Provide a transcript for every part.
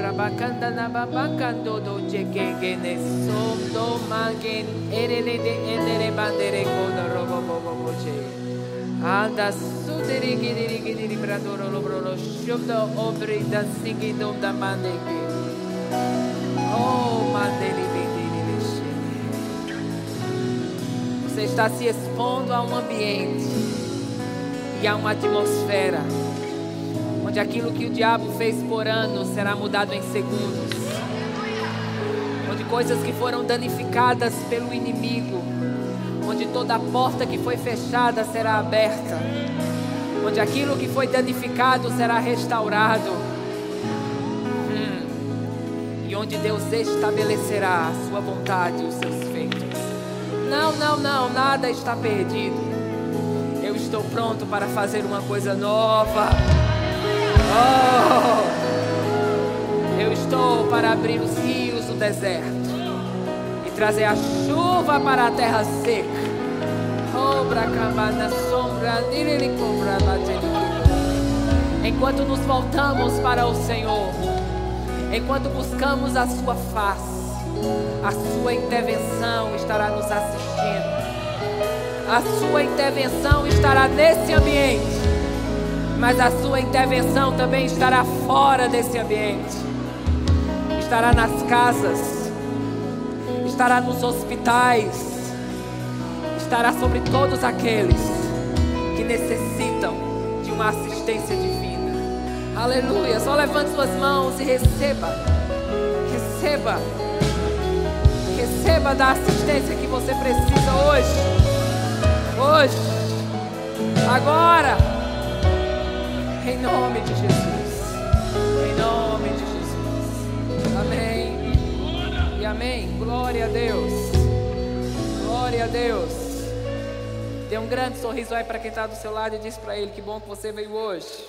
rabakanda na babakando do chekengene sondo mangen erele de enere bandere kono robo bobo boche. Anda suderi gidiri gidiri bradoro lobro shubda obri da sigi dom da mandeke. Oh, mandeli Você está se expondo a um ambiente e a uma atmosfera onde aquilo que o diabo fez por anos será mudado em segundos. Onde coisas que foram danificadas pelo inimigo onde toda porta que foi fechada será aberta, onde aquilo que foi danificado será restaurado, hum. e onde Deus estabelecerá a sua vontade feitos. Não, não, não, nada está perdido. Eu estou pronto para fazer uma coisa nova. Oh, eu estou para abrir os rios do deserto e trazer a chuva para a terra seca. Enquanto nos voltamos para o Senhor, enquanto buscamos a Sua face, a Sua intervenção estará nos assistindo. A Sua intervenção estará nesse ambiente, mas a Sua intervenção também estará fora desse ambiente. Estará nas casas, estará nos hospitais, estará sobre todos aqueles que necessitam de uma assistência divina. Aleluia. Só levante suas mãos e receba. Receba. Receba da assistência que você precisa hoje. Hoje. Agora. Em nome de Jesus. Em nome de Jesus. Amém. E amém. Glória a Deus. Glória a Deus. Dê um grande sorriso aí para quem está do seu lado e diz para ele: Que bom que você veio hoje.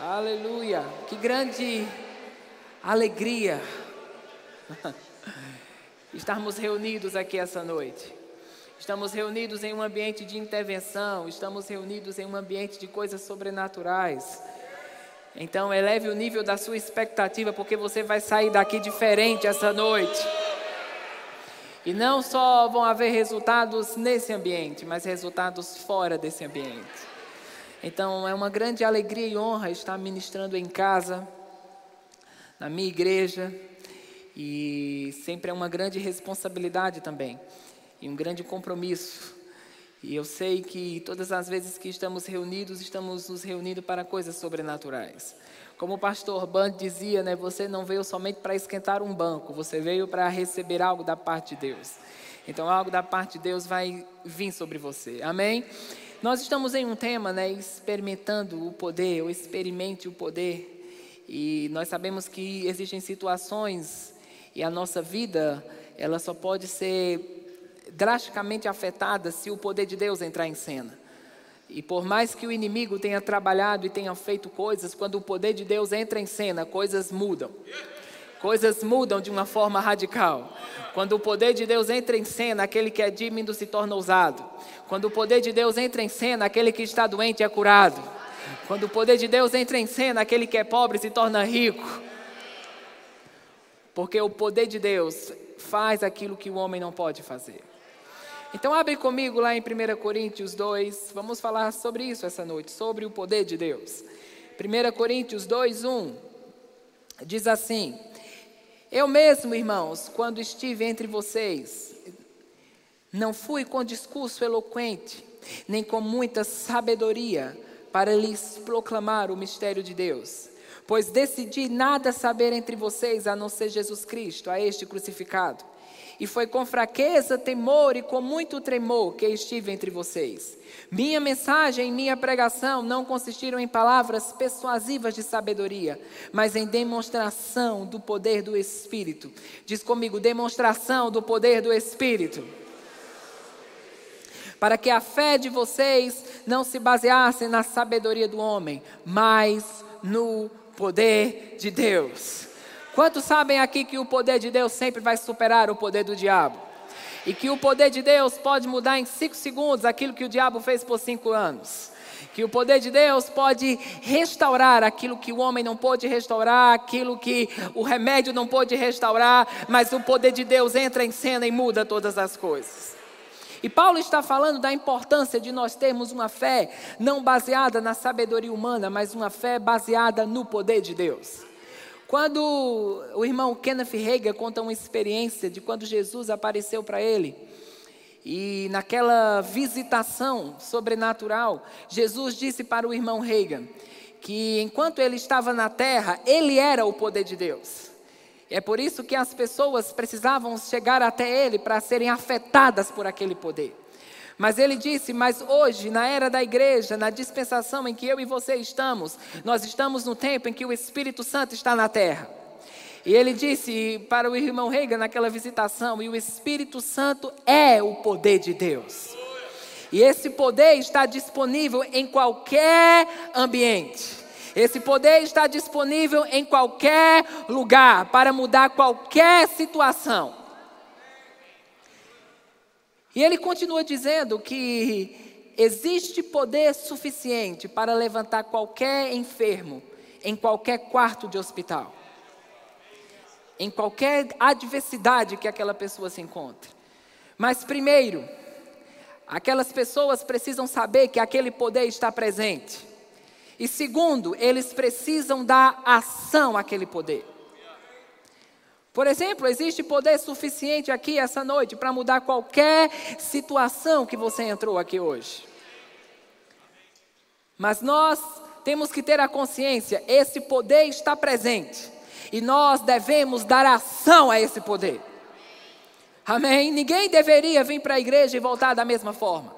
Aleluia. Que grande alegria estarmos reunidos aqui essa noite. Estamos reunidos em um ambiente de intervenção, estamos reunidos em um ambiente de coisas sobrenaturais. Então, eleve o nível da sua expectativa, porque você vai sair daqui diferente essa noite. E não só vão haver resultados nesse ambiente, mas resultados fora desse ambiente. Então é uma grande alegria e honra estar ministrando em casa, na minha igreja, e sempre é uma grande responsabilidade também, e um grande compromisso. E eu sei que todas as vezes que estamos reunidos, estamos nos reunindo para coisas sobrenaturais. Como o pastor Band dizia, né, você não veio somente para esquentar um banco, você veio para receber algo da parte de Deus. Então, algo da parte de Deus vai vir sobre você. Amém? Nós estamos em um tema, né, experimentando o poder, ou experimente o poder. E nós sabemos que existem situações e a nossa vida, ela só pode ser drasticamente afetada se o poder de Deus entrar em cena. E por mais que o inimigo tenha trabalhado e tenha feito coisas, quando o poder de Deus entra em cena, coisas mudam. Coisas mudam de uma forma radical. Quando o poder de Deus entra em cena, aquele que é tímido se torna ousado. Quando o poder de Deus entra em cena, aquele que está doente é curado. Quando o poder de Deus entra em cena, aquele que é pobre se torna rico. Porque o poder de Deus faz aquilo que o homem não pode fazer. Então abre comigo lá em 1 Coríntios 2, vamos falar sobre isso essa noite, sobre o poder de Deus. 1 Coríntios 2, 1 diz assim: Eu mesmo, irmãos, quando estive entre vocês, não fui com discurso eloquente, nem com muita sabedoria, para lhes proclamar o mistério de Deus. Pois decidi nada saber entre vocês a não ser Jesus Cristo, a este crucificado. E foi com fraqueza, temor e com muito tremor que estive entre vocês. Minha mensagem e minha pregação não consistiram em palavras persuasivas de sabedoria, mas em demonstração do poder do Espírito. Diz comigo: demonstração do poder do Espírito. Para que a fé de vocês não se baseasse na sabedoria do homem, mas no poder de Deus. Quantos sabem aqui que o poder de Deus sempre vai superar o poder do diabo? E que o poder de Deus pode mudar em cinco segundos aquilo que o diabo fez por cinco anos. Que o poder de Deus pode restaurar aquilo que o homem não pôde restaurar, aquilo que o remédio não pôde restaurar, mas o poder de Deus entra em cena e muda todas as coisas. E Paulo está falando da importância de nós termos uma fé não baseada na sabedoria humana, mas uma fé baseada no poder de Deus. Quando o irmão Kenneth Reagan conta uma experiência de quando Jesus apareceu para ele, e naquela visitação sobrenatural, Jesus disse para o irmão Reagan que enquanto ele estava na terra, ele era o poder de Deus. É por isso que as pessoas precisavam chegar até ele para serem afetadas por aquele poder. Mas ele disse: Mas hoje, na era da igreja, na dispensação em que eu e você estamos, nós estamos no tempo em que o Espírito Santo está na terra. E ele disse para o irmão Reagan naquela visitação: E o Espírito Santo é o poder de Deus. E esse poder está disponível em qualquer ambiente. Esse poder está disponível em qualquer lugar para mudar qualquer situação. E ele continua dizendo que existe poder suficiente para levantar qualquer enfermo em qualquer quarto de hospital, em qualquer adversidade que aquela pessoa se encontre. Mas primeiro, aquelas pessoas precisam saber que aquele poder está presente. E segundo, eles precisam dar ação àquele poder. Por exemplo, existe poder suficiente aqui essa noite para mudar qualquer situação que você entrou aqui hoje. Mas nós temos que ter a consciência, esse poder está presente. E nós devemos dar ação a esse poder. Amém? Ninguém deveria vir para a igreja e voltar da mesma forma.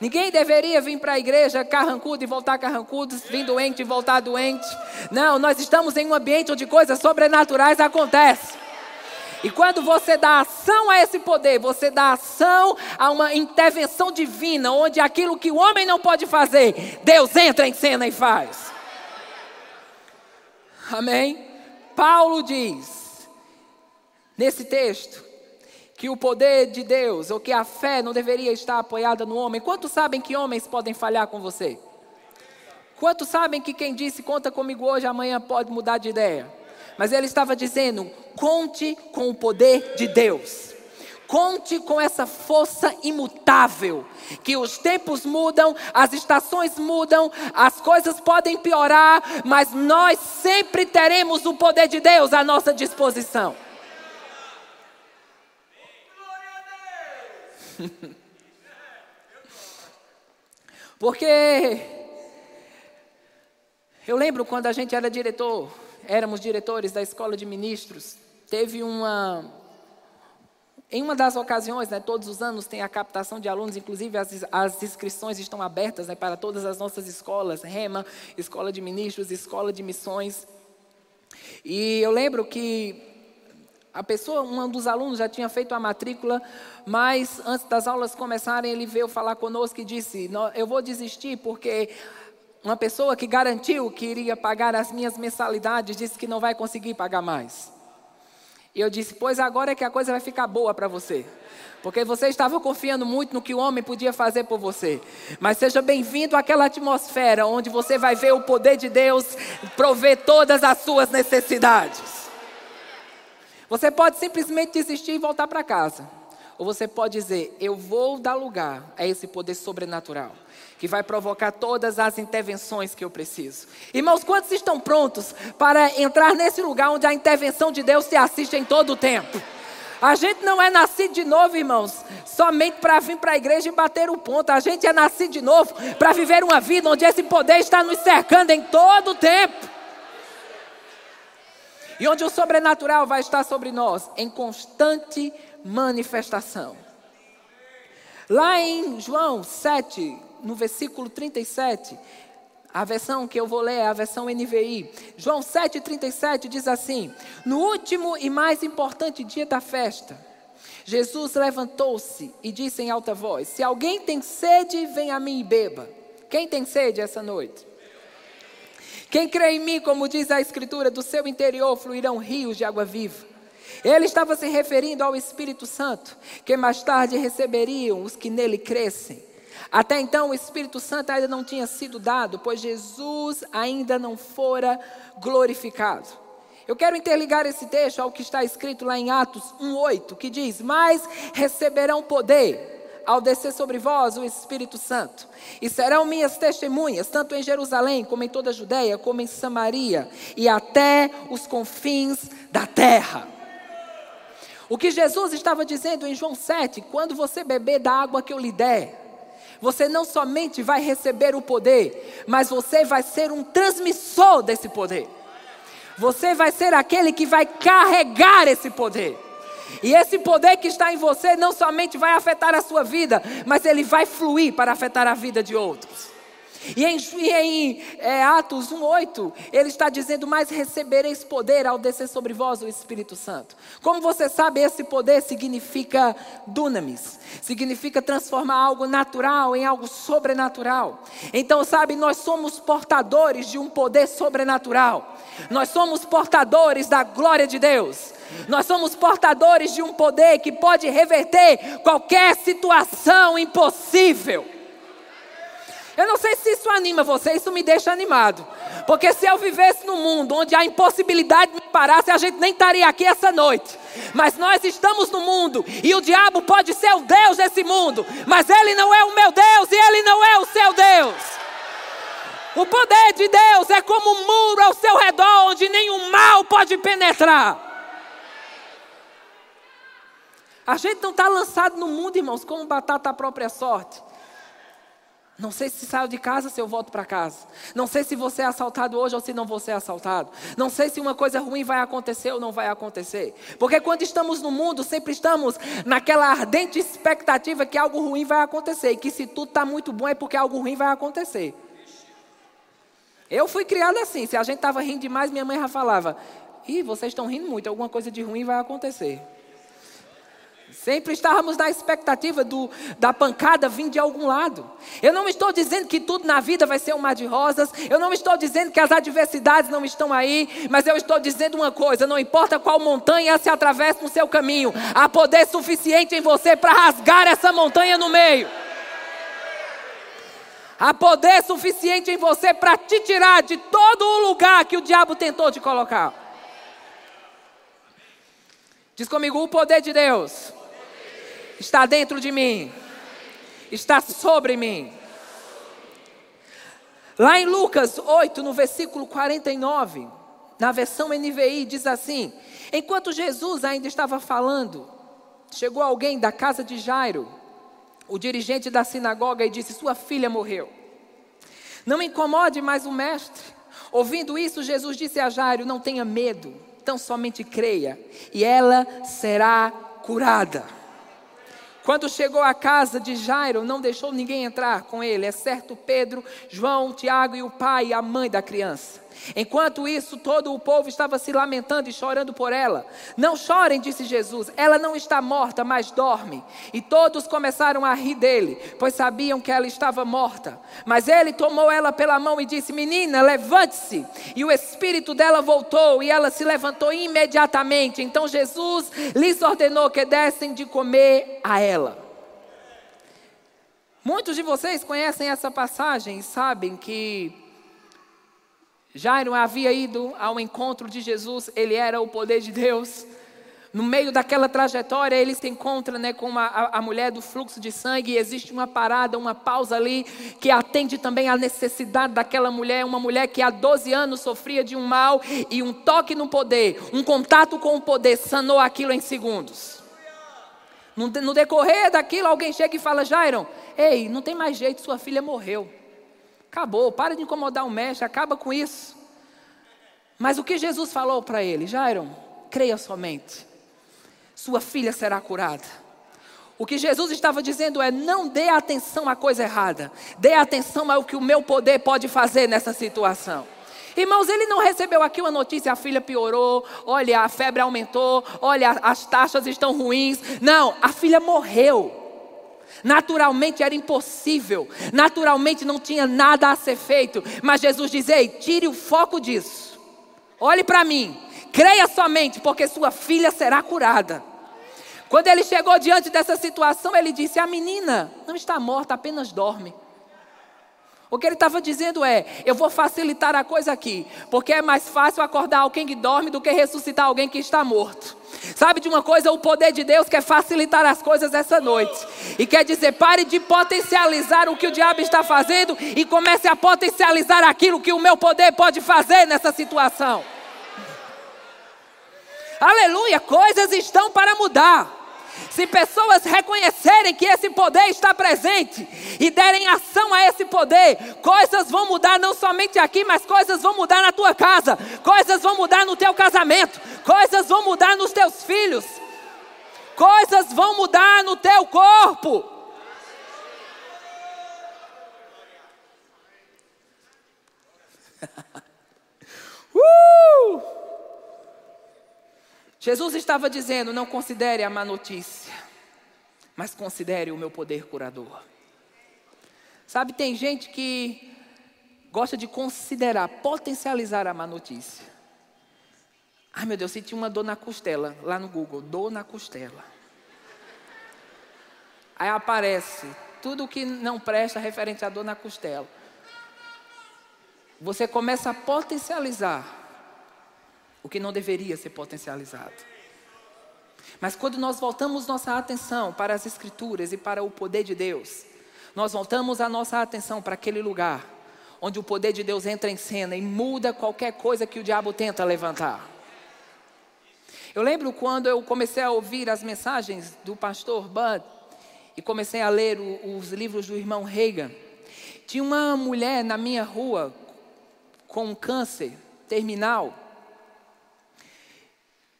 Ninguém deveria vir para a igreja carrancudo e voltar carrancudo, vir doente e voltar doente. Não, nós estamos em um ambiente onde coisas sobrenaturais acontecem. E quando você dá ação a esse poder, você dá ação a uma intervenção divina, onde aquilo que o homem não pode fazer, Deus entra em cena e faz. Amém? Paulo diz, nesse texto, que o poder de Deus, ou que a fé não deveria estar apoiada no homem. Quantos sabem que homens podem falhar com você? Quantos sabem que quem disse conta comigo hoje, amanhã pode mudar de ideia? Mas ele estava dizendo: conte com o poder de Deus. Conte com essa força imutável, que os tempos mudam, as estações mudam, as coisas podem piorar, mas nós sempre teremos o poder de Deus à nossa disposição. Porque eu lembro quando a gente era diretor éramos diretores da escola de ministros, teve uma. Em uma das ocasiões, né, todos os anos tem a captação de alunos, inclusive as, as inscrições estão abertas né, para todas as nossas escolas, REMA, Escola de Ministros, Escola de Missões. E eu lembro que a pessoa, um dos alunos já tinha feito a matrícula, mas antes das aulas começarem, ele veio falar conosco e disse: Eu vou desistir porque uma pessoa que garantiu que iria pagar as minhas mensalidades disse que não vai conseguir pagar mais. E eu disse: Pois agora é que a coisa vai ficar boa para você. Porque você estava confiando muito no que o homem podia fazer por você. Mas seja bem-vindo àquela atmosfera onde você vai ver o poder de Deus prover todas as suas necessidades. Você pode simplesmente desistir e voltar para casa. Ou você pode dizer: Eu vou dar lugar a esse poder sobrenatural que vai provocar todas as intervenções que eu preciso. Irmãos, quantos estão prontos para entrar nesse lugar onde a intervenção de Deus se assiste em todo o tempo? A gente não é nascido de novo, irmãos, somente para vir para a igreja e bater o ponto. A gente é nascido de novo para viver uma vida onde esse poder está nos cercando em todo o tempo. E onde o sobrenatural vai estar sobre nós em constante manifestação. Lá em João 7, no versículo 37, a versão que eu vou ler é a versão NVI. João 7,37 diz assim: No último e mais importante dia da festa, Jesus levantou-se e disse em alta voz: Se alguém tem sede, venha a mim e beba. Quem tem sede essa noite? Quem crê em mim, como diz a Escritura, do seu interior fluirão rios de água viva. Ele estava se referindo ao Espírito Santo, que mais tarde receberiam os que nele crescem. Até então o Espírito Santo ainda não tinha sido dado, pois Jesus ainda não fora glorificado. Eu quero interligar esse texto ao que está escrito lá em Atos 1:8, que diz: "Mas receberão poder ao descer sobre vós o Espírito Santo, e serão minhas testemunhas, tanto em Jerusalém, como em toda a Judéia, como em Samaria, e até os confins da terra." O que Jesus estava dizendo em João 7, quando você beber da água que eu lhe der, você não somente vai receber o poder, mas você vai ser um transmissor desse poder. Você vai ser aquele que vai carregar esse poder. E esse poder que está em você não somente vai afetar a sua vida, mas ele vai fluir para afetar a vida de outros. E em, em é, Atos 1,8, ele está dizendo: Mas recebereis poder ao descer sobre vós o Espírito Santo. Como você sabe, esse poder significa dunamis, significa transformar algo natural em algo sobrenatural. Então, sabe, nós somos portadores de um poder sobrenatural, nós somos portadores da glória de Deus. Nós somos portadores de um poder que pode reverter qualquer situação impossível. Eu não sei se isso anima você, isso me deixa animado. Porque se eu vivesse num mundo onde a impossibilidade me parasse, a gente nem estaria aqui essa noite. Mas nós estamos no mundo e o diabo pode ser o Deus desse mundo, mas ele não é o meu Deus e ele não é o seu Deus. O poder de Deus é como um muro ao seu redor onde nenhum mal pode penetrar. A gente não está lançado no mundo, irmãos, como batata à própria sorte. Não sei se saio de casa, se eu volto para casa. Não sei se você é assaltado hoje ou se não vou ser assaltado. Não sei se uma coisa ruim vai acontecer ou não vai acontecer. Porque quando estamos no mundo, sempre estamos naquela ardente expectativa que algo ruim vai acontecer. E que se tudo está muito bom é porque algo ruim vai acontecer. Eu fui criado assim. Se a gente estava rindo demais, minha mãe já falava: Ih, vocês estão rindo muito, alguma coisa de ruim vai acontecer. Sempre estávamos na expectativa do, da pancada vir de algum lado. Eu não estou dizendo que tudo na vida vai ser um mar de rosas. Eu não estou dizendo que as adversidades não estão aí. Mas eu estou dizendo uma coisa: não importa qual montanha se atravessa no seu caminho, há poder suficiente em você para rasgar essa montanha no meio. Há poder suficiente em você para te tirar de todo o lugar que o diabo tentou te colocar. Diz comigo: o poder de Deus está dentro de mim, está sobre mim. Lá em Lucas 8, no versículo 49, na versão NVI, diz assim: Enquanto Jesus ainda estava falando, chegou alguém da casa de Jairo, o dirigente da sinagoga, e disse: Sua filha morreu. Não incomode mais o mestre. Ouvindo isso, Jesus disse a Jairo: Não tenha medo, tão somente creia, e ela será curada. Quando chegou à casa de Jairo, não deixou ninguém entrar com ele, exceto Pedro, João, Tiago e o pai e a mãe da criança. Enquanto isso, todo o povo estava se lamentando e chorando por ela. Não chorem, disse Jesus, ela não está morta, mas dorme. E todos começaram a rir dele, pois sabiam que ela estava morta. Mas ele tomou ela pela mão e disse: Menina, levante-se. E o espírito dela voltou e ela se levantou imediatamente. Então Jesus lhes ordenou que dessem de comer a ela. Muitos de vocês conhecem essa passagem e sabem que Jairo havia ido ao encontro de Jesus, ele era o poder de Deus. No meio daquela trajetória, ele se encontra né, com a, a, mulher do fluxo de sangue, e existe uma parada, uma pausa ali, que atende também à necessidade daquela mulher, uma mulher que há 12 anos sofria de um mal, e um toque no poder, um contato com o poder, sanou aquilo em segundos. No, no decorrer daquilo, alguém chega e fala: Jairo, ei, não tem mais jeito, sua filha morreu. Acabou, para de incomodar o mestre, acaba com isso. Mas o que Jesus falou para ele? Jairo, creia somente, sua filha será curada. O que Jesus estava dizendo é: não dê atenção à coisa errada, dê atenção ao que o meu poder pode fazer nessa situação. Irmãos, ele não recebeu aqui uma notícia: a filha piorou, olha, a febre aumentou, olha, as taxas estão ruins. Não, a filha morreu. Naturalmente era impossível, naturalmente não tinha nada a ser feito, mas Jesus diz: Ei, tire o foco disso. Olhe para mim, creia somente, porque sua filha será curada. Quando ele chegou diante dessa situação, ele disse: A menina não está morta, apenas dorme. O que ele estava dizendo é: eu vou facilitar a coisa aqui, porque é mais fácil acordar alguém que dorme do que ressuscitar alguém que está morto. Sabe de uma coisa? O poder de Deus quer facilitar as coisas essa noite. E quer dizer, pare de potencializar o que o diabo está fazendo e comece a potencializar aquilo que o meu poder pode fazer nessa situação. Aleluia, coisas estão para mudar. Se pessoas reconhecerem que esse poder está presente e derem ação a esse poder, coisas vão mudar não somente aqui, mas coisas vão mudar na tua casa, coisas vão mudar no teu casamento, coisas vão mudar nos teus filhos, coisas vão mudar no teu corpo. Jesus estava dizendo: não considere a má notícia, mas considere o meu poder curador. Sabe, tem gente que gosta de considerar, potencializar a má notícia. Ai meu Deus, senti uma dor na costela, lá no Google, dor na costela. Aí aparece tudo que não presta referente à dor na costela. Você começa a potencializar o que não deveria ser potencializado. Mas quando nós voltamos nossa atenção para as Escrituras e para o poder de Deus, nós voltamos a nossa atenção para aquele lugar onde o poder de Deus entra em cena e muda qualquer coisa que o diabo tenta levantar. Eu lembro quando eu comecei a ouvir as mensagens do pastor Bud e comecei a ler o, os livros do irmão Reagan. Tinha uma mulher na minha rua com um câncer terminal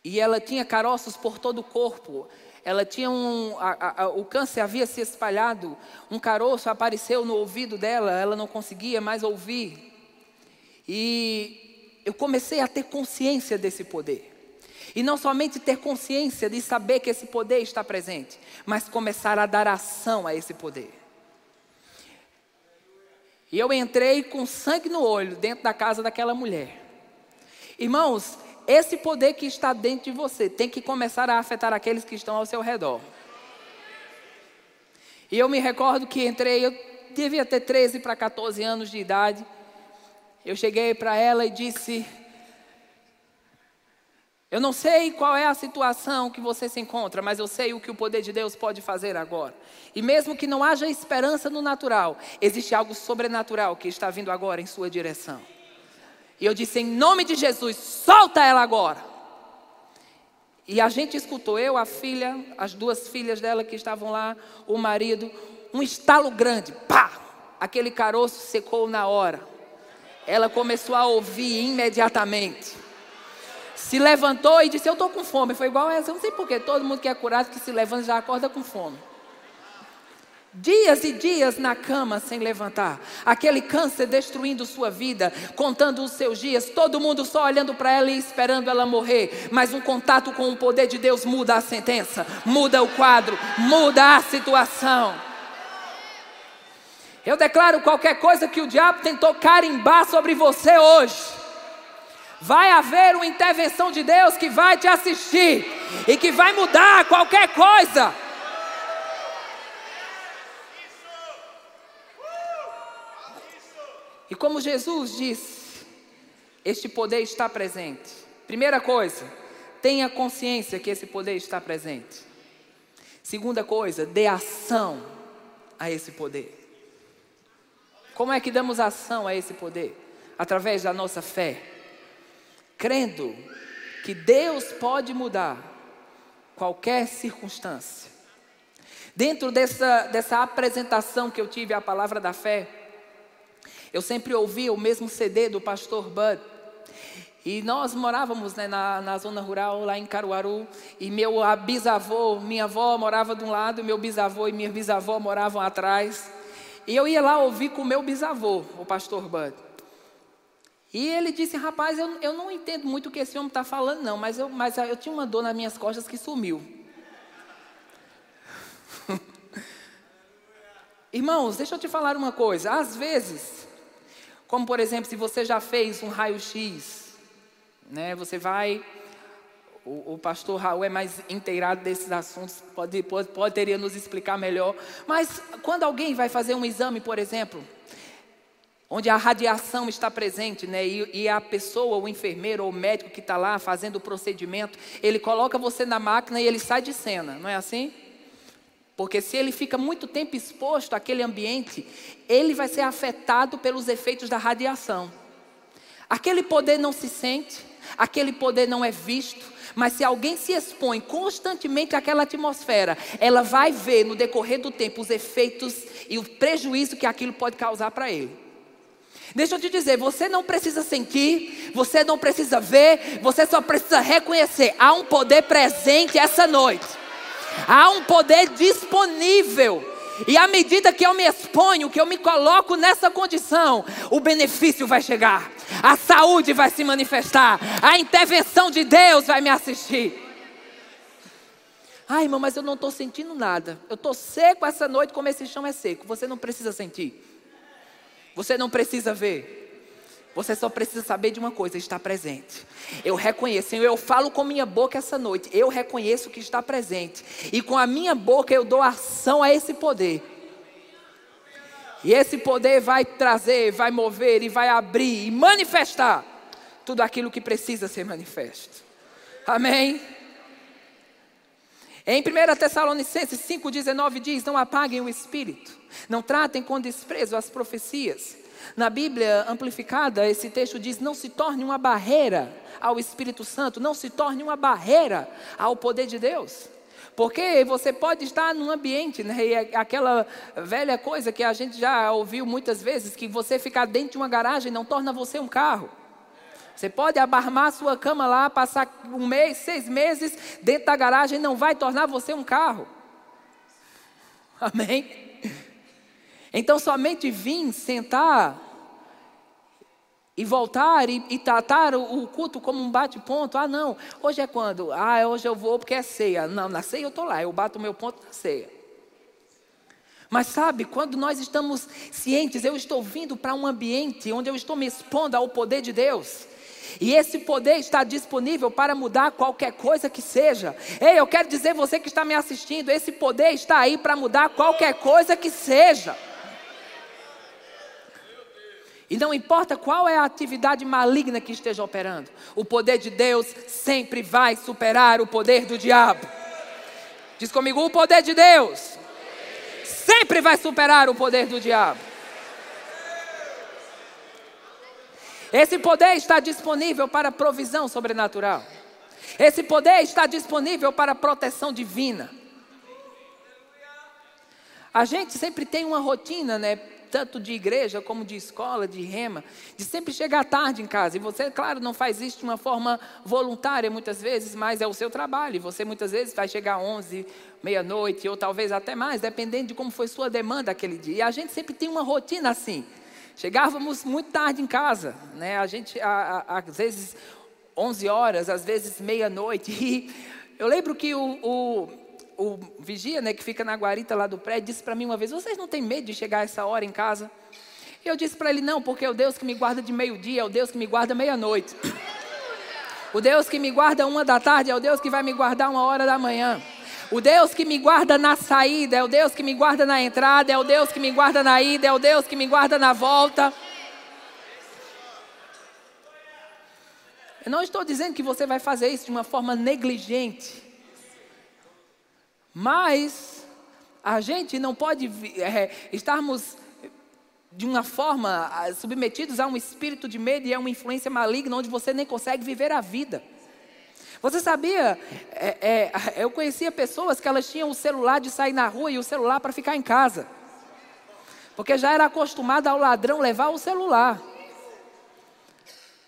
e ela tinha caroços por todo o corpo. Ela tinha um. A, a, o câncer havia se espalhado. Um caroço apareceu no ouvido dela, ela não conseguia mais ouvir. E eu comecei a ter consciência desse poder. E não somente ter consciência de saber que esse poder está presente, mas começar a dar ação a esse poder. E eu entrei com sangue no olho dentro da casa daquela mulher. Irmãos, esse poder que está dentro de você tem que começar a afetar aqueles que estão ao seu redor. E eu me recordo que entrei, eu devia ter 13 para 14 anos de idade. Eu cheguei para ela e disse: Eu não sei qual é a situação que você se encontra, mas eu sei o que o poder de Deus pode fazer agora. E mesmo que não haja esperança no natural, existe algo sobrenatural que está vindo agora em sua direção. E eu disse: em nome de Jesus, solta ela agora. E a gente escutou, eu, a filha, as duas filhas dela que estavam lá, o marido, um estalo grande, pá! Aquele caroço secou na hora. Ela começou a ouvir imediatamente. Se levantou e disse: Eu estou com fome. Foi igual essa, eu não sei porquê, todo mundo que é curado que se levanta já acorda com fome. Dias e dias na cama sem levantar, aquele câncer destruindo sua vida, contando os seus dias, todo mundo só olhando para ela e esperando ela morrer. Mas um contato com o poder de Deus muda a sentença, muda o quadro, muda a situação. Eu declaro qualquer coisa que o diabo tentou carimbar sobre você hoje. Vai haver uma intervenção de Deus que vai te assistir e que vai mudar qualquer coisa. E como Jesus disse, este poder está presente. Primeira coisa, tenha consciência que esse poder está presente. Segunda coisa, dê ação a esse poder. Como é que damos ação a esse poder? Através da nossa fé, crendo que Deus pode mudar qualquer circunstância. Dentro dessa, dessa apresentação que eu tive à palavra da fé, eu sempre ouvia o mesmo CD do pastor Bud. E nós morávamos né, na, na, zona rural, lá em Caruaru, e meu bisavô, minha avó morava de um lado, meu bisavô e minha bisavó moravam atrás. E eu ia lá ouvir com o meu bisavô, o pastor Bud. E ele disse, rapaz, eu, eu não entendo muito o que esse homem está falando, não, mas eu, mas eu tinha uma dor nas minhas costas que sumiu. Irmãos, deixa eu te falar uma coisa. Às vezes, como por exemplo, se você já fez um raio-x, né? Você vai o, o, pastor Raul é mais inteirado desses assuntos, pode, pode, poderia nos explicar melhor. Mas quando alguém vai fazer um exame, por exemplo, onde a radiação está presente, né, e, e a pessoa, o enfermeiro ou o médico que está lá fazendo o procedimento, ele coloca você na máquina e ele sai de cena, não é assim? Porque se ele fica muito tempo exposto àquele ambiente, ele vai ser afetado pelos efeitos da radiação. Aquele poder não se sente, aquele poder não é visto, mas se alguém se expõe constantemente àquela atmosfera, ela vai ver no decorrer do tempo os efeitos e o prejuízo que aquilo pode causar para ele. Deixa eu te dizer, você não precisa sentir, você não precisa ver, você só precisa reconhecer: há um poder presente essa noite, há um poder disponível. E à medida que eu me exponho, que eu me coloco nessa condição, o benefício vai chegar, a saúde vai se manifestar, a intervenção de Deus vai me assistir. Ai, irmão, mas eu não estou sentindo nada. Eu estou seco essa noite, como esse chão é seco. Você não precisa sentir. Você não precisa ver. Você só precisa saber de uma coisa: está presente. Eu reconheço, Senhor, eu falo com minha boca essa noite. Eu reconheço que está presente. E com a minha boca eu dou ação a esse poder. E esse poder vai trazer, vai mover e vai abrir e manifestar tudo aquilo que precisa ser manifesto. Amém? Em 1 Tessalonicenses 5,19 diz: Não apaguem o espírito, não tratem com desprezo as profecias. Na Bíblia amplificada, esse texto diz: Não se torne uma barreira ao Espírito Santo, não se torne uma barreira ao poder de Deus. Porque você pode estar num ambiente, né, e aquela velha coisa que a gente já ouviu muitas vezes, que você ficar dentro de uma garagem não torna você um carro. Você pode abarmar sua cama lá, passar um mês, seis meses dentro da garagem, não vai tornar você um carro. Amém? Então, somente vir, sentar e voltar e, e tratar o, o, culto como um bate-ponto. Ah, não, hoje é quando? Ah, hoje eu vou porque é ceia. Não, na ceia eu estou lá, eu bato o meu ponto na ceia. Mas sabe, quando nós estamos cientes, eu estou vindo para um ambiente onde eu estou me expondo ao poder de Deus. E esse poder está disponível para mudar qualquer coisa que seja. Ei, eu quero dizer você que está me assistindo, esse poder está aí para mudar qualquer coisa que seja. E não importa qual é a atividade maligna que esteja operando, o poder de Deus sempre vai superar o poder do diabo. Diz comigo: o poder de Deus sempre vai superar o poder do diabo. Esse poder está disponível para provisão sobrenatural. Esse poder está disponível para proteção divina. A gente sempre tem uma rotina, né? Tanto de igreja como de escola, de rema, de sempre chegar tarde em casa. E você, claro, não faz isso de uma forma voluntária muitas vezes, mas é o seu trabalho. E você muitas vezes vai chegar 11, meia-noite, ou talvez até mais, dependendo de como foi sua demanda aquele dia. E a gente sempre tem uma rotina assim. Chegávamos muito tarde em casa, né? A gente, a, a, às vezes, 11 horas, às vezes meia-noite. E eu lembro que o, o, o, vigia, né, que fica na guarita lá do prédio, disse para mim uma vez: Vocês não têm medo de chegar essa hora em casa? E eu disse para ele: Não, porque é o Deus que me guarda de meio-dia é o Deus que me guarda meia-noite. O Deus que me guarda uma da tarde é o Deus que vai me guardar uma hora da manhã. O Deus que me guarda na saída, é o Deus que me guarda na entrada, é o Deus que me guarda na ida, é o Deus que me guarda na volta. Eu não estou dizendo que você vai fazer isso de uma forma negligente. Mas a gente não pode é, estarmos de uma forma submetidos a um espírito de medo e a uma influência maligna onde você nem consegue viver a vida. Você sabia? É, é, eu conhecia pessoas que elas tinham o celular de sair na rua e o celular para ficar em casa. Porque já era acostumada ao ladrão levar o celular.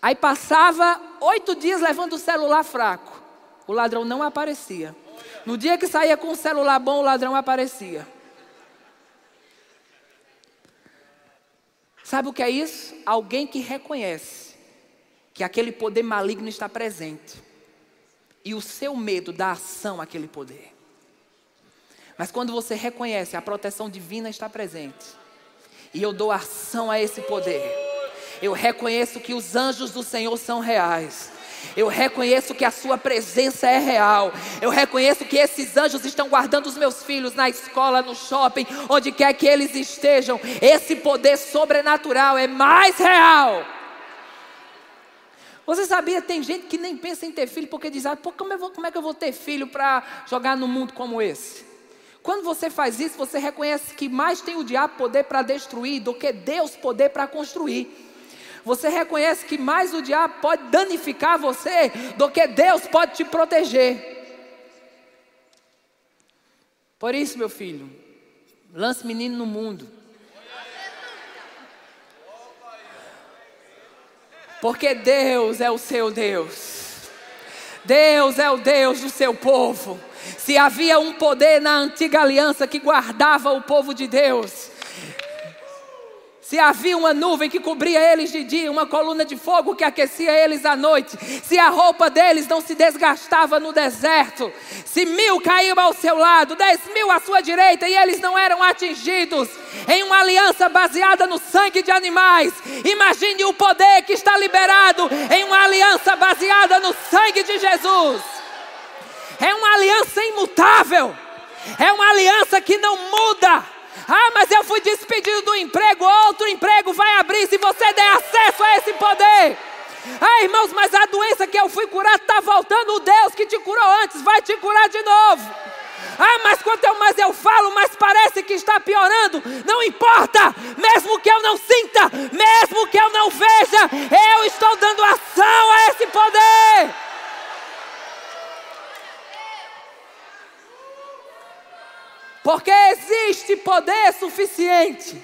Aí passava oito dias levando o celular fraco. O ladrão não aparecia. No dia que saía com o celular bom, o ladrão aparecia. Sabe o que é isso? Alguém que reconhece que aquele poder maligno está presente e o seu medo dá ação àquele poder. Mas quando você reconhece, a proteção divina está presente. E eu dou ação a esse poder. Eu reconheço que os anjos do Senhor são reais. Eu reconheço que a sua presença é real. Eu reconheço que esses anjos estão guardando os meus filhos na escola, no shopping, onde quer que eles estejam. Esse poder sobrenatural é mais real. Você sabia, tem gente que nem pensa em ter filho porque diz: ah, Pô, como, vou, como é que eu vou ter filho para jogar num mundo como esse? Quando você faz isso, você reconhece que mais tem o diabo poder para destruir do que Deus poder para construir. Você reconhece que mais o diabo pode danificar você do que Deus pode te proteger. Por isso, meu filho, lance menino no mundo. Porque Deus é o seu Deus. Deus é o Deus do seu povo. Se havia um poder na antiga aliança que guardava o povo de Deus, se havia uma nuvem que cobria eles de dia, uma coluna de fogo que aquecia eles à noite, se a roupa deles não se desgastava no deserto, se mil caíam ao seu lado, dez mil à sua direita e eles não eram atingidos, em uma aliança baseada no sangue de animais, imagine o poder que está liberado em uma aliança baseada no sangue de Jesus. É uma aliança imutável, é uma aliança que não muda. Ah, mas eu fui despedido do emprego, outro emprego vai abrir se você der acesso a esse poder. Ah, irmãos, mas a doença que eu fui curar está voltando. O Deus que te curou antes vai te curar de novo. Ah, mas quanto mais eu falo, mais parece que está piorando. Não importa, mesmo que eu não sinta, mesmo que eu não veja, eu estou dando ação a esse poder. Porque existe poder suficiente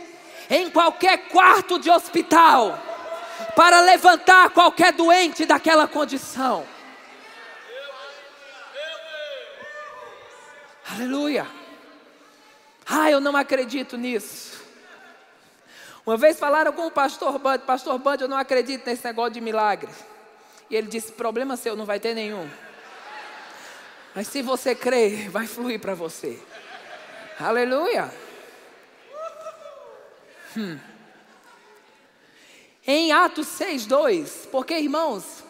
em qualquer quarto de hospital para levantar qualquer doente daquela condição. Aleluia. Ah, eu não acredito nisso. Uma vez falaram com o pastor Bud, pastor Bud, eu não acredito nesse negócio de milagre. E ele disse: problema seu, não vai ter nenhum. Mas se você crer, vai fluir para você. Aleluia. Hum. Em Atos 6, 2, porque irmãos,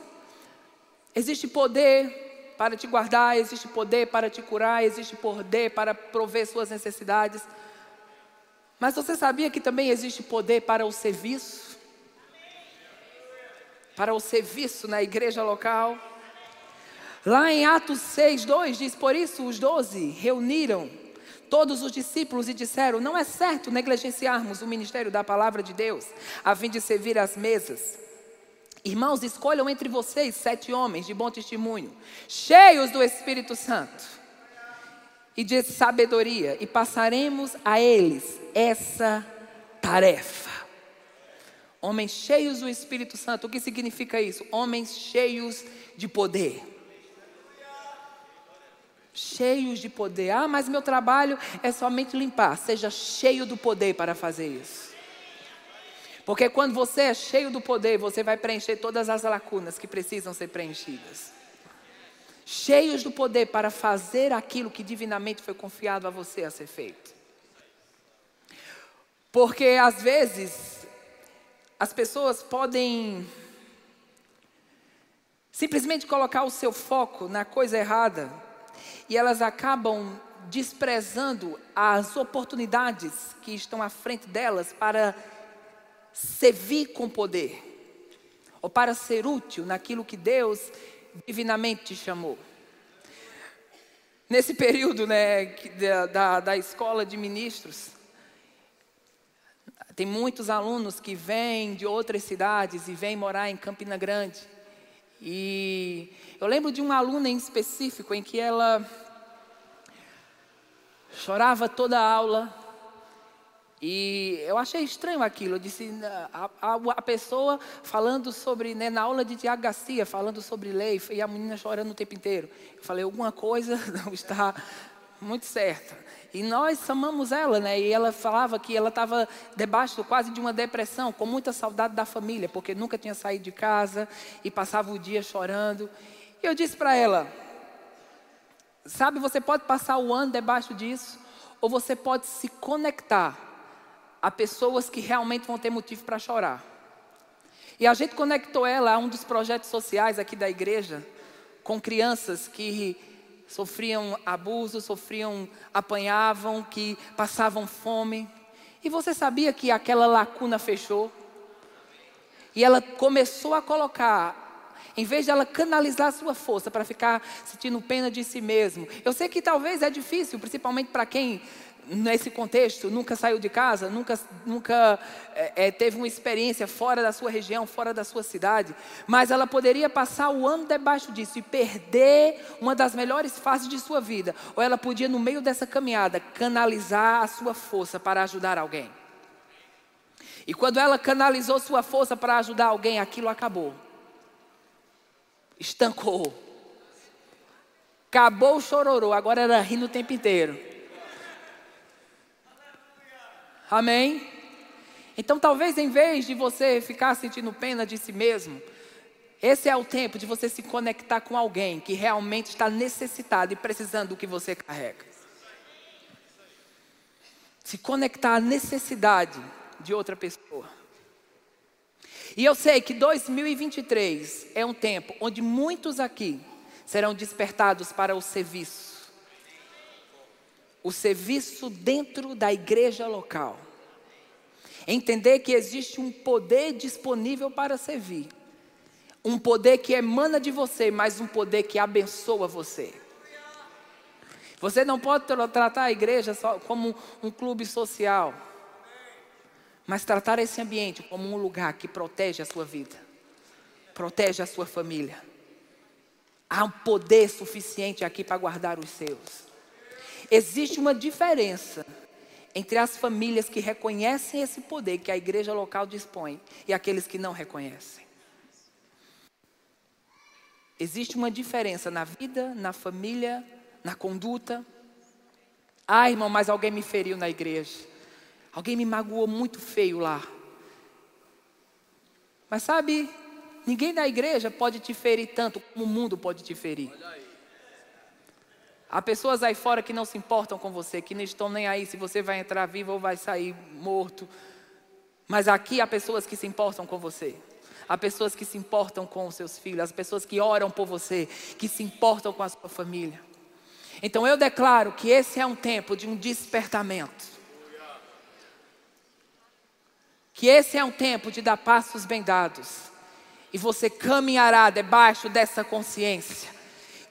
existe poder para te guardar, existe poder para te curar, existe poder para prover suas necessidades. Mas você sabia que também existe poder para o serviço? Para o serviço na igreja local? Lá em Atos 6, 2 diz: Por isso os doze reuniram todos os discípulos e disseram: Não é certo negligenciarmos o ministério da palavra de Deus, a fim de servir às mesas. Irmãos, escolham entre vocês sete homens de bom testemunho, cheios do Espírito Santo e de sabedoria, e passaremos a eles essa tarefa. Homens cheios do Espírito Santo, o que significa isso? Homens cheios de poder cheios de poder. Ah, mas meu trabalho é somente limpar. Seja cheio do poder para fazer isso. Porque quando você é cheio do poder, você vai preencher todas as lacunas que precisam ser preenchidas. Cheios do poder para fazer aquilo que divinamente foi confiado a você a ser feito. Porque às vezes as pessoas podem simplesmente colocar o seu foco na coisa errada e elas acabam desprezando as oportunidades que estão à frente delas para servir com poder, ou para ser útil naquilo que Deus divinamente te chamou. Nesse período né, da, da, da escola de ministros, tem muitos alunos que vêm de outras cidades e vêm morar em Campina Grande. E eu lembro de uma aluna em específico em que ela chorava toda a aula. E eu achei estranho aquilo. Eu disse, a, a, a pessoa falando sobre, né, na aula de Tiago Garcia, falando sobre lei, e a menina chorando o tempo inteiro. Eu falei, alguma coisa não está muito certa. E nós chamamos ela, né? E ela falava que ela estava debaixo quase de uma depressão, com muita saudade da família, porque nunca tinha saído de casa e passava o dia chorando. E eu disse para ela: Sabe, você pode passar o ano debaixo disso, ou você pode se conectar a pessoas que realmente vão ter motivo para chorar. E a gente conectou ela a um dos projetos sociais aqui da igreja, com crianças que sofriam abuso, sofriam, apanhavam, que passavam fome. E você sabia que aquela lacuna fechou? E ela começou a colocar em vez de ela canalizar sua força para ficar sentindo pena de si mesmo. Eu sei que talvez é difícil, principalmente para quem nesse contexto nunca saiu de casa, nunca, nunca é, teve uma experiência fora da sua região, fora da sua cidade, mas ela poderia passar o ano debaixo disso e perder uma das melhores fases de sua vida, ou ela podia, no meio dessa caminhada, canalizar a sua força para ajudar alguém. E quando ela canalizou sua força para ajudar alguém, aquilo acabou estancou. Acabou o chororô, agora era rindo o tempo inteiro. Amém? Então, talvez em vez de você ficar sentindo pena de si mesmo, esse é o tempo de você se conectar com alguém que realmente está necessitado e precisando do que você carrega. Se conectar à necessidade de outra pessoa. E eu sei que 2023 é um tempo onde muitos aqui serão despertados para o serviço. O serviço dentro da igreja local. Entender que existe um poder disponível para servir. Um poder que emana de você, mas um poder que abençoa você. Você não pode tratar a igreja só como um clube social mas tratar esse ambiente como um lugar que protege a sua vida, protege a sua família. Há um poder suficiente aqui para guardar os seus. Existe uma diferença entre as famílias que reconhecem esse poder que a igreja local dispõe e aqueles que não reconhecem. Existe uma diferença na vida, na família, na conduta. Ah, irmão, mas alguém me feriu na igreja. Alguém me magoou muito feio lá. Mas sabe, ninguém da igreja pode te ferir tanto como o mundo pode te ferir. Há pessoas aí fora que não se importam com você, que não estão nem aí se você vai entrar vivo ou vai sair morto. Mas aqui há pessoas que se importam com você. Há pessoas que se importam com os seus filhos, as pessoas que oram por você, que se importam com a sua família. Então eu declaro que esse é um tempo de um despertamento. que esse é um tempo de dar passos bem dados. E você caminhará debaixo dessa consciência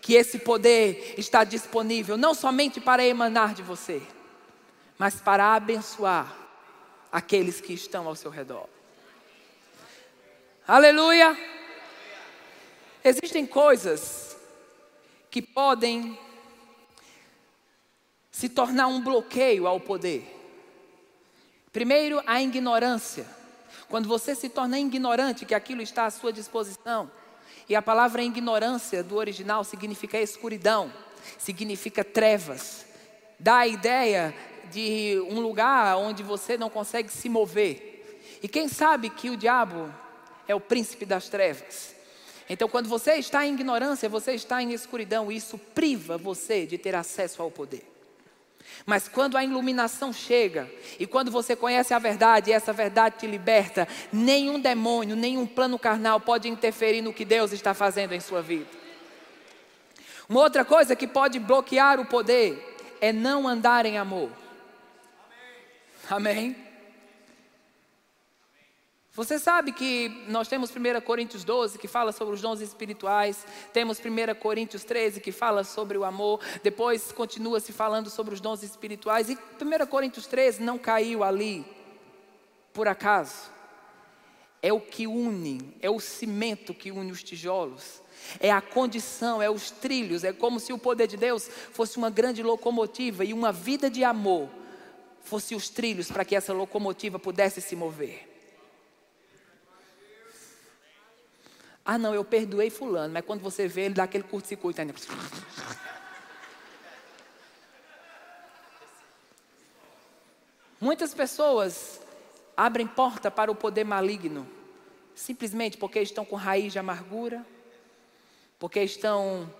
que esse poder está disponível não somente para emanar de você, mas para abençoar aqueles que estão ao seu redor. Aleluia! Existem coisas que podem se tornar um bloqueio ao poder. Primeiro, a ignorância. Quando você se torna ignorante que aquilo está à sua disposição. E a palavra ignorância do original significa escuridão, significa trevas. Dá a ideia de um lugar onde você não consegue se mover. E quem sabe que o diabo é o príncipe das trevas. Então, quando você está em ignorância, você está em escuridão, e isso priva você de ter acesso ao poder. Mas quando a iluminação chega, e quando você conhece a verdade, e essa verdade te liberta, nenhum demônio, nenhum plano carnal pode interferir no que Deus está fazendo em sua vida. Uma outra coisa que pode bloquear o poder é não andar em amor. Amém? Você sabe que nós temos 1 Coríntios 12 que fala sobre os dons espirituais, temos 1 Coríntios 13 que fala sobre o amor, depois continua se falando sobre os dons espirituais, e 1 Coríntios 13 não caiu ali por acaso. É o que une, é o cimento que une os tijolos, é a condição, é os trilhos, é como se o poder de Deus fosse uma grande locomotiva e uma vida de amor fosse os trilhos para que essa locomotiva pudesse se mover. Ah, não, eu perdoei fulano, mas quando você vê ele dá aquele curto-circuito ainda. Muitas pessoas abrem porta para o poder maligno, simplesmente porque estão com raiz de amargura, porque estão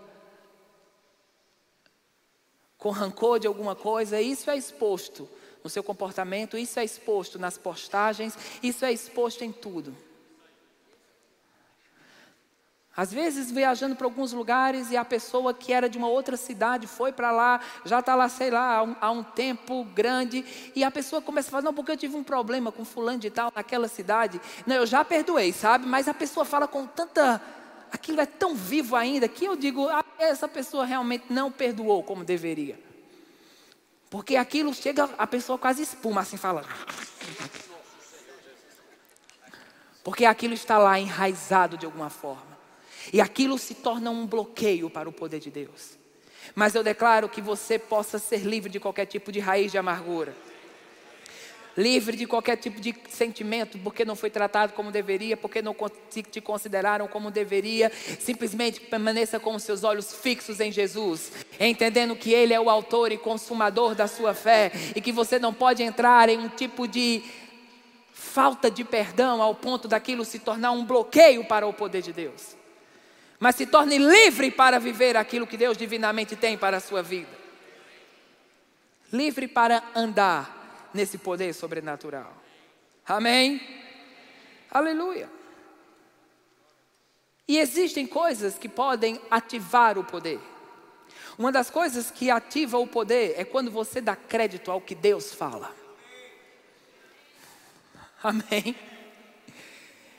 com rancor de alguma coisa, isso é exposto no seu comportamento, isso é exposto nas postagens, isso é exposto em tudo. Às vezes viajando para alguns lugares e a pessoa que era de uma outra cidade foi para lá, já está lá, sei lá, há um, há um, tempo grande, e a pessoa começa a falar, não, porque eu tive um problema com fulano de tal naquela cidade. Não, eu já perdoei, sabe? Mas a pessoa fala com tanta. Aquilo é tão vivo ainda que eu digo, ah, essa pessoa realmente não perdoou como deveria. Porque aquilo chega, a pessoa quase espuma assim, fala. Porque aquilo está lá enraizado de alguma forma. E aquilo se torna um bloqueio para o poder de Deus. Mas eu declaro que você possa ser livre de qualquer tipo de raiz de amargura. Livre de qualquer tipo de sentimento, porque não foi tratado como deveria, porque não te consideraram como deveria. Simplesmente permaneça com os seus olhos fixos em Jesus, entendendo que Ele é o autor e consumador da sua fé e que você não pode entrar em um tipo de falta de perdão ao ponto daquilo se tornar um bloqueio para o poder de Deus mas se torne livre para viver aquilo que Deus divinamente tem para a sua vida. Livre para andar nesse poder sobrenatural. Amém? Aleluia. E existem coisas que podem ativar o poder. Uma das coisas que ativa o poder é quando você dá crédito ao que Deus fala. Amém?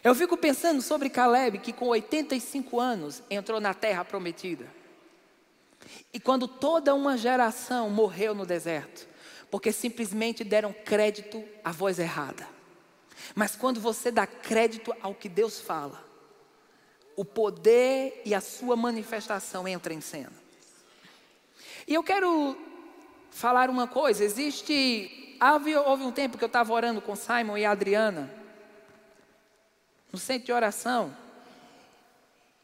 Eu fico pensando sobre Caleb, que com 85 anos entrou na terra prometida. E quando toda uma geração morreu no deserto, porque simplesmente deram crédito à voz errada. Mas quando você dá crédito ao que Deus fala, o poder e a sua manifestação entram em cena. E eu quero falar uma coisa: existe. Houve, houve um tempo que eu estava orando com Simon e a Adriana no centro de oração.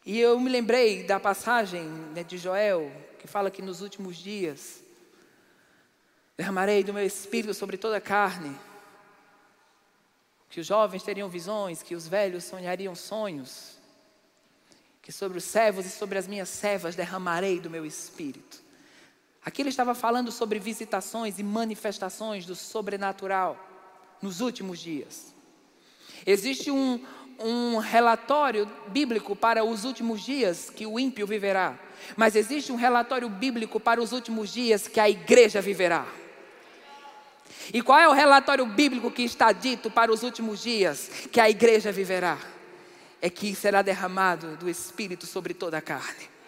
E eu me lembrei da passagem né, de Joel, que fala que nos últimos dias derramarei do meu espírito sobre toda a carne. Que os jovens teriam visões, que os velhos sonhariam sonhos. Que sobre os servos e sobre as minhas servas derramarei do meu espírito. Aqui ele estava falando sobre visitações e manifestações do sobrenatural nos últimos dias. Existe um, um relatório bíblico para os últimos dias que o ímpio viverá, mas existe um relatório bíblico para os últimos dias que a igreja viverá. E qual é o relatório bíblico que está dito para os últimos dias que a igreja viverá? É que será derramado do Espírito sobre toda a carne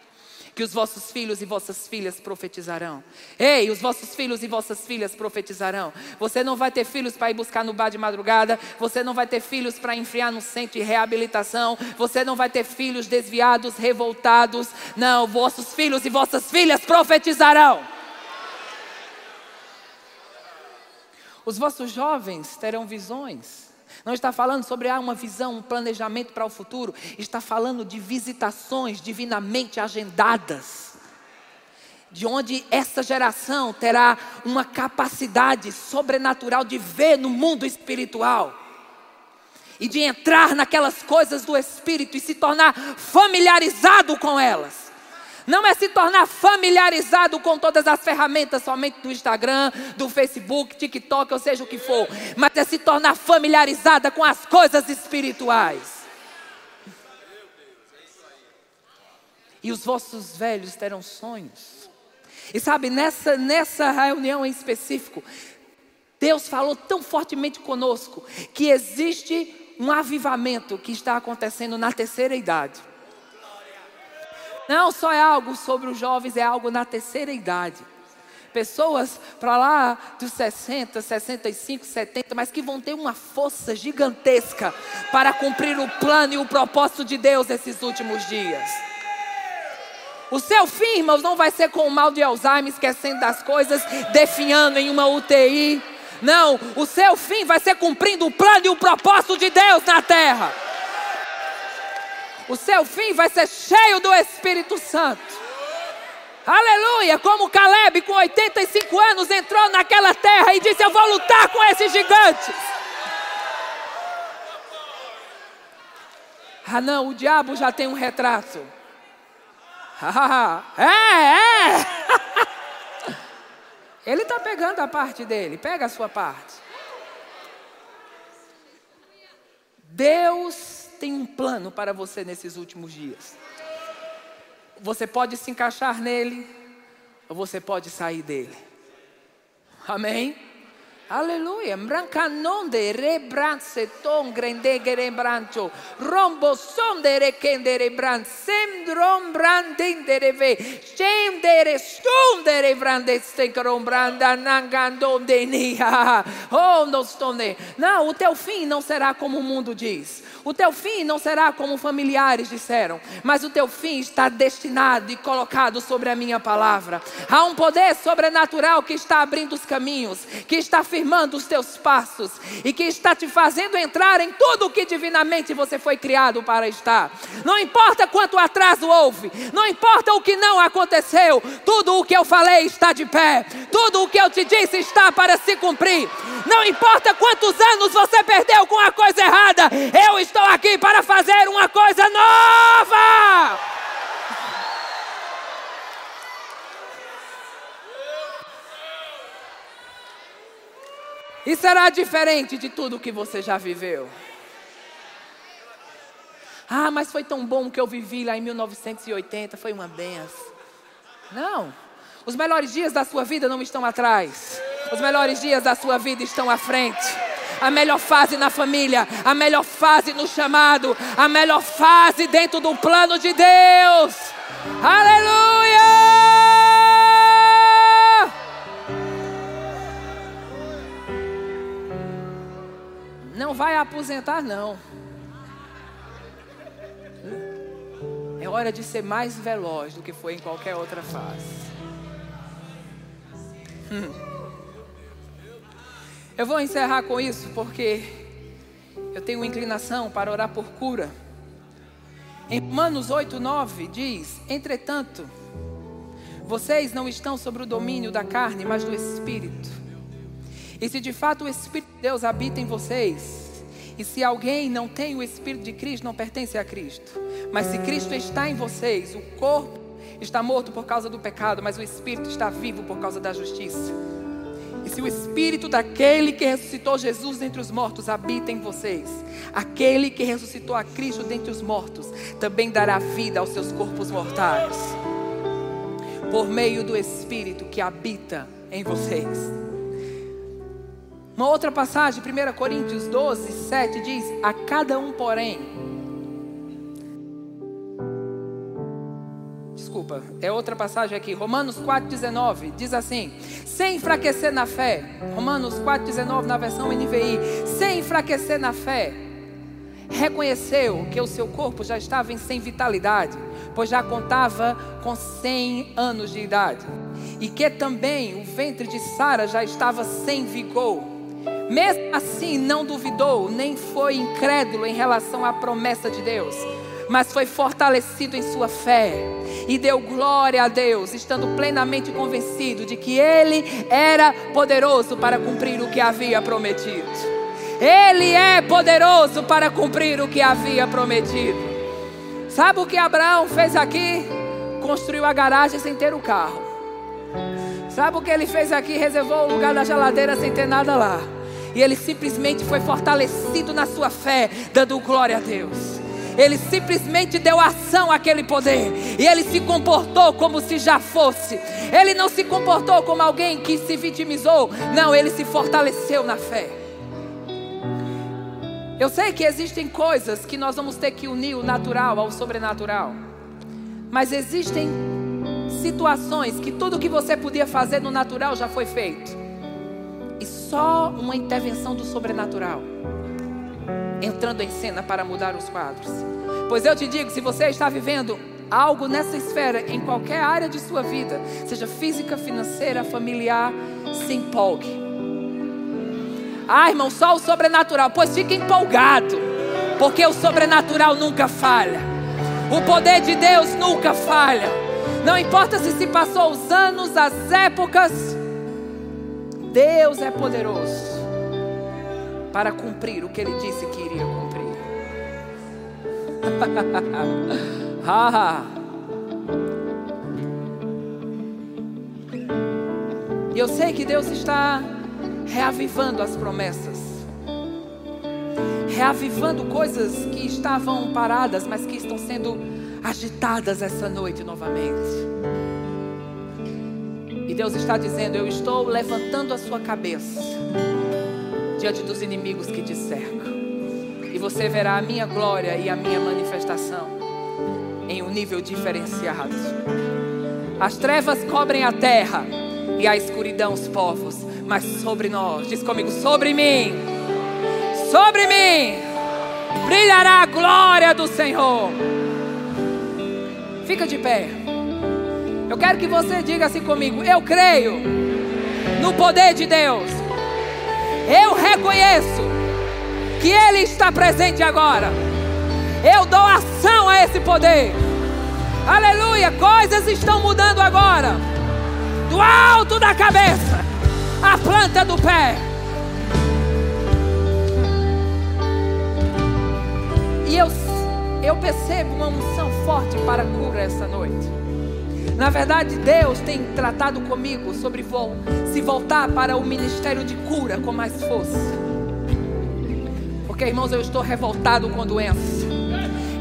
que os vossos filhos e vossas filhas profetizarão. Ei, os vossos filhos e vossas filhas profetizarão. Você não vai ter filhos para ir buscar no bar de madrugada, você não vai ter filhos para enfriar no centro de reabilitação, você não vai ter filhos desviados, revoltados. Não, vossos filhos e vossas filhas profetizarão. Os vossos jovens terão visões. Não está falando sobre ah, uma visão, um planejamento para o futuro. Está falando de visitações divinamente agendadas. De onde essa geração terá uma capacidade sobrenatural de ver no mundo espiritual. E de entrar naquelas coisas do Espírito e se tornar familiarizado com elas. Não é se tornar familiarizado com todas as ferramentas somente do Instagram, do Facebook, TikTok, ou seja o que for, mas é se tornar familiarizada com as coisas espirituais. E os vossos velhos terão sonhos. E sabe, nessa, nessa reunião em específico, Deus falou tão fortemente conosco que existe um avivamento que está acontecendo na terceira idade. Não só é algo sobre os jovens, é algo na terceira idade. Pessoas para lá dos 60, 65, 70, mas que vão ter uma força gigantesca para cumprir o plano e o propósito de Deus nesses últimos dias. O seu fim, irmãos, não vai ser com o mal de Alzheimer, esquecendo das coisas, definhando em uma UTI. Não, o seu fim vai ser cumprindo o plano e o propósito de Deus na terra. O seu fim vai ser cheio do Espírito Santo. Aleluia! Como Caleb, com 85 anos, entrou naquela terra e disse: Eu vou lutar com esses gigantes. Ah, não, o diabo já tem um retrato. É, é. Ele está pegando a parte dele, pega a sua parte. Deus tem um plano para você nesses últimos dias. Você pode se encaixar nele, ou você pode sair dele. Amém? Aleluia. Brancanonde rebranceton grendegere brancho. Rombo sondere kendere bran. Semdrom brandindere ve. Stemdere stundere brandestenkrom branda nangandonde nia. Oh, não estonde. Não, o teu fim não será como o mundo diz. O teu fim não será como familiares disseram, mas o teu fim está destinado e colocado sobre a minha palavra. Há um poder sobrenatural que está abrindo os caminhos, que está firmando os teus passos e que está te fazendo entrar em tudo o que divinamente você foi criado para estar. Não importa quanto atraso houve, não importa o que não aconteceu, tudo o que eu falei está de pé, tudo o que eu te disse está para se cumprir. Não importa quantos anos você perdeu com a coisa errada, eu estou aqui para fazer uma coisa nova. E será diferente de tudo que você já viveu. Ah, mas foi tão bom que eu vivi lá em 1980, foi uma benção. Não, os melhores dias da sua vida não estão atrás, os melhores dias da sua vida estão à frente. A melhor fase na família, a melhor fase no chamado, a melhor fase dentro do plano de Deus. Aleluia! Não vai aposentar, não. É hora de ser mais veloz do que foi em qualquer outra fase. Hum. Eu vou encerrar com isso porque eu tenho inclinação para orar por cura. Em Romanos 8, 9 diz: Entretanto, vocês não estão sobre o domínio da carne, mas do Espírito. E se de fato o Espírito de Deus habita em vocês, e se alguém não tem o Espírito de Cristo, não pertence a Cristo. Mas se Cristo está em vocês, o corpo está morto por causa do pecado, mas o Espírito está vivo por causa da justiça. E se o Espírito daquele que ressuscitou Jesus dentre os mortos habita em vocês, aquele que ressuscitou a Cristo dentre os mortos também dará vida aos seus corpos mortais, por meio do Espírito que habita em vocês. Uma outra passagem, 1 Coríntios 12, 7 diz: A cada um, porém, desculpa, é outra passagem aqui, Romanos 4,19, diz assim: sem enfraquecer na fé, Romanos 4,19 na versão NVI, sem enfraquecer na fé, reconheceu que o seu corpo já estava em sem vitalidade, pois já contava com 100 anos de idade, e que também o ventre de Sara já estava sem vigor. Mesmo assim, não duvidou, nem foi incrédulo em relação à promessa de Deus, mas foi fortalecido em sua fé e deu glória a Deus, estando plenamente convencido de que Ele era poderoso para cumprir o que havia prometido. Ele é poderoso para cumprir o que havia prometido. Sabe o que Abraão fez aqui? Construiu a garagem sem ter o carro. Sabe o que ele fez aqui? Reservou o lugar da geladeira sem ter nada lá. E ele simplesmente foi fortalecido na sua fé, dando glória a Deus. Ele simplesmente deu ação àquele poder. E ele se comportou como se já fosse. Ele não se comportou como alguém que se vitimizou. Não, ele se fortaleceu na fé. Eu sei que existem coisas que nós vamos ter que unir o natural ao sobrenatural. Mas existem situações que tudo que você podia fazer no natural já foi feito só uma intervenção do sobrenatural entrando em cena para mudar os quadros. Pois eu te digo, se você está vivendo algo nessa esfera, em qualquer área de sua vida, seja física, financeira, familiar, se empolgue. Ah, irmão, só o sobrenatural. Pois fique empolgado, porque o sobrenatural nunca falha. O poder de Deus nunca falha. Não importa se se passou os anos, as épocas, Deus é poderoso para cumprir o que ele disse que iria cumprir. E eu sei que Deus está reavivando as promessas, reavivando coisas que estavam paradas, mas que estão sendo agitadas essa noite novamente. E Deus está dizendo: Eu estou levantando a sua cabeça diante dos inimigos que te cercam. E você verá a minha glória e a minha manifestação em um nível diferenciado. As trevas cobrem a terra e a escuridão os povos, mas sobre nós, diz comigo, sobre mim, sobre mim, brilhará a glória do Senhor. Fica de pé. Eu quero que você diga assim comigo: Eu creio no poder de Deus. Eu reconheço que Ele está presente agora. Eu dou ação a esse poder. Aleluia! Coisas estão mudando agora. Do alto da cabeça, a planta do pé. E eu, eu percebo uma unção forte para cura essa noite. Na verdade, Deus tem tratado comigo sobre se voltar para o ministério de cura com mais força. Porque, irmãos, eu estou revoltado com doença.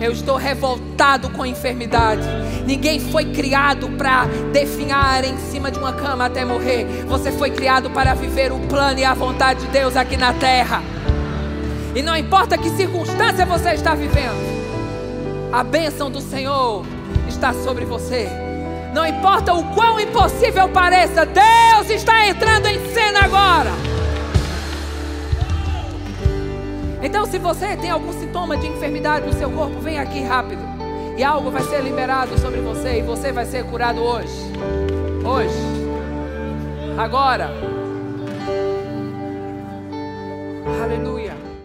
Eu estou revoltado com enfermidade. Ninguém foi criado para definhar em cima de uma cama até morrer. Você foi criado para viver o plano e a vontade de Deus aqui na terra. E não importa que circunstância você está vivendo, a bênção do Senhor está sobre você. Não importa o quão impossível pareça, Deus está entrando em cena agora. Então, se você tem algum sintoma de enfermidade no seu corpo, vem aqui rápido. E algo vai ser liberado sobre você e você vai ser curado hoje. Hoje. Agora. Aleluia.